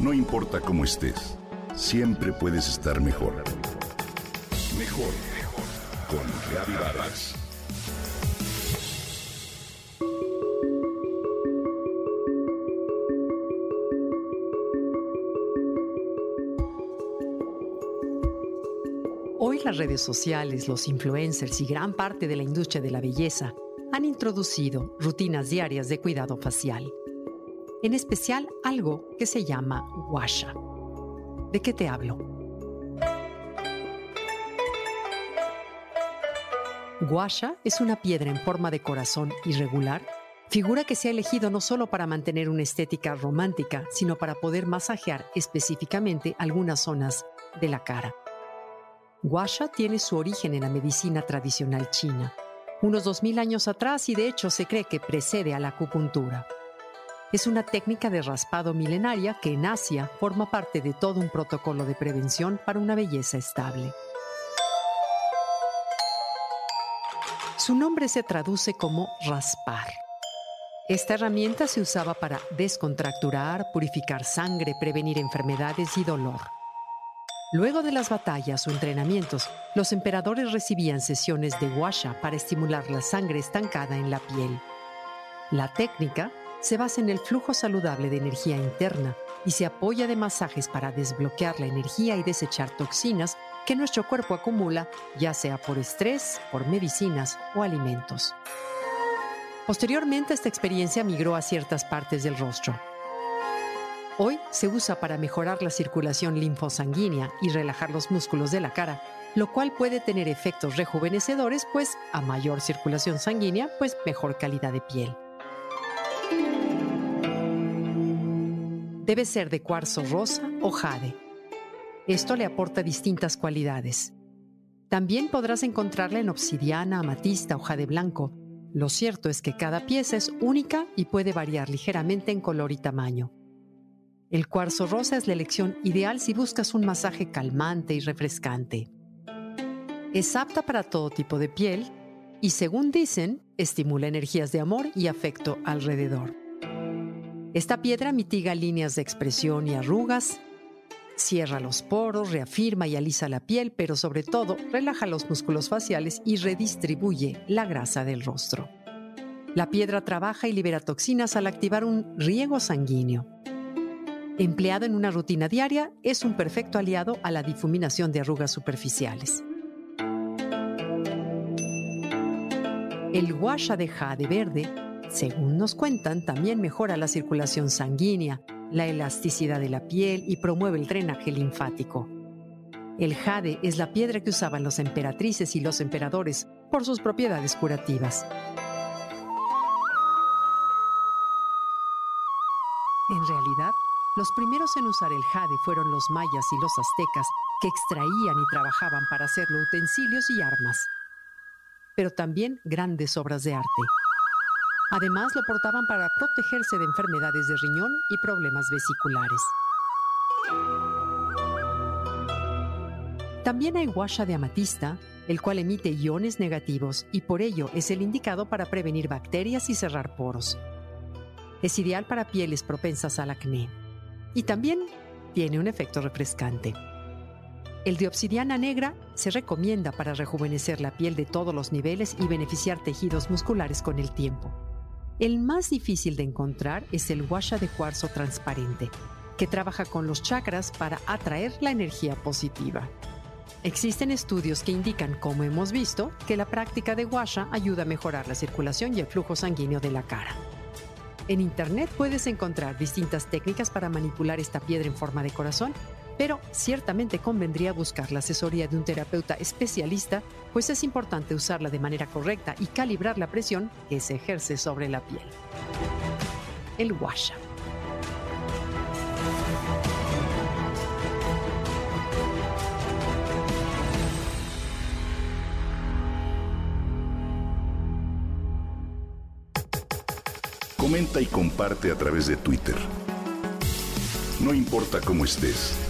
No importa cómo estés, siempre puedes estar mejor. Mejor, mejor. Con Reavivadas. Hoy las redes sociales, los influencers y gran parte de la industria de la belleza han introducido rutinas diarias de cuidado facial. En especial algo que se llama washa. ¿De qué te hablo? Guasha es una piedra en forma de corazón irregular, figura que se ha elegido no solo para mantener una estética romántica, sino para poder masajear específicamente algunas zonas de la cara. Guasha tiene su origen en la medicina tradicional china, unos 2000 años atrás y de hecho se cree que precede a la acupuntura. Es una técnica de raspado milenaria que en Asia forma parte de todo un protocolo de prevención para una belleza estable. Su nombre se traduce como raspar. Esta herramienta se usaba para descontracturar, purificar sangre, prevenir enfermedades y dolor. Luego de las batallas o entrenamientos, los emperadores recibían sesiones de washa para estimular la sangre estancada en la piel. La técnica se basa en el flujo saludable de energía interna y se apoya de masajes para desbloquear la energía y desechar toxinas que nuestro cuerpo acumula, ya sea por estrés, por medicinas o alimentos. Posteriormente, esta experiencia migró a ciertas partes del rostro. Hoy se usa para mejorar la circulación linfosanguínea y relajar los músculos de la cara, lo cual puede tener efectos rejuvenecedores, pues a mayor circulación sanguínea, pues mejor calidad de piel. Debe ser de cuarzo rosa o jade. Esto le aporta distintas cualidades. También podrás encontrarla en obsidiana, amatista o jade blanco. Lo cierto es que cada pieza es única y puede variar ligeramente en color y tamaño. El cuarzo rosa es la elección ideal si buscas un masaje calmante y refrescante. Es apta para todo tipo de piel y, según dicen, estimula energías de amor y afecto alrededor. Esta piedra mitiga líneas de expresión y arrugas, cierra los poros, reafirma y alisa la piel, pero sobre todo relaja los músculos faciales y redistribuye la grasa del rostro. La piedra trabaja y libera toxinas al activar un riego sanguíneo. Empleado en una rutina diaria, es un perfecto aliado a la difuminación de arrugas superficiales. El guasha de jade verde según nos cuentan, también mejora la circulación sanguínea, la elasticidad de la piel y promueve el drenaje linfático. El jade es la piedra que usaban los emperatrices y los emperadores por sus propiedades curativas. En realidad, los primeros en usar el jade fueron los mayas y los aztecas, que extraían y trabajaban para hacerlo utensilios y armas, pero también grandes obras de arte. Además, lo portaban para protegerse de enfermedades de riñón y problemas vesiculares. También hay guasha de amatista, el cual emite iones negativos y por ello es el indicado para prevenir bacterias y cerrar poros. Es ideal para pieles propensas al acné y también tiene un efecto refrescante. El de obsidiana negra se recomienda para rejuvenecer la piel de todos los niveles y beneficiar tejidos musculares con el tiempo. El más difícil de encontrar es el washa de cuarzo transparente, que trabaja con los chakras para atraer la energía positiva. Existen estudios que indican, como hemos visto, que la práctica de washa ayuda a mejorar la circulación y el flujo sanguíneo de la cara. En Internet puedes encontrar distintas técnicas para manipular esta piedra en forma de corazón pero ciertamente convendría buscar la asesoría de un terapeuta especialista, pues es importante usarla de manera correcta y calibrar la presión que se ejerce sobre la piel. El washa. Comenta y comparte a través de Twitter. No importa cómo estés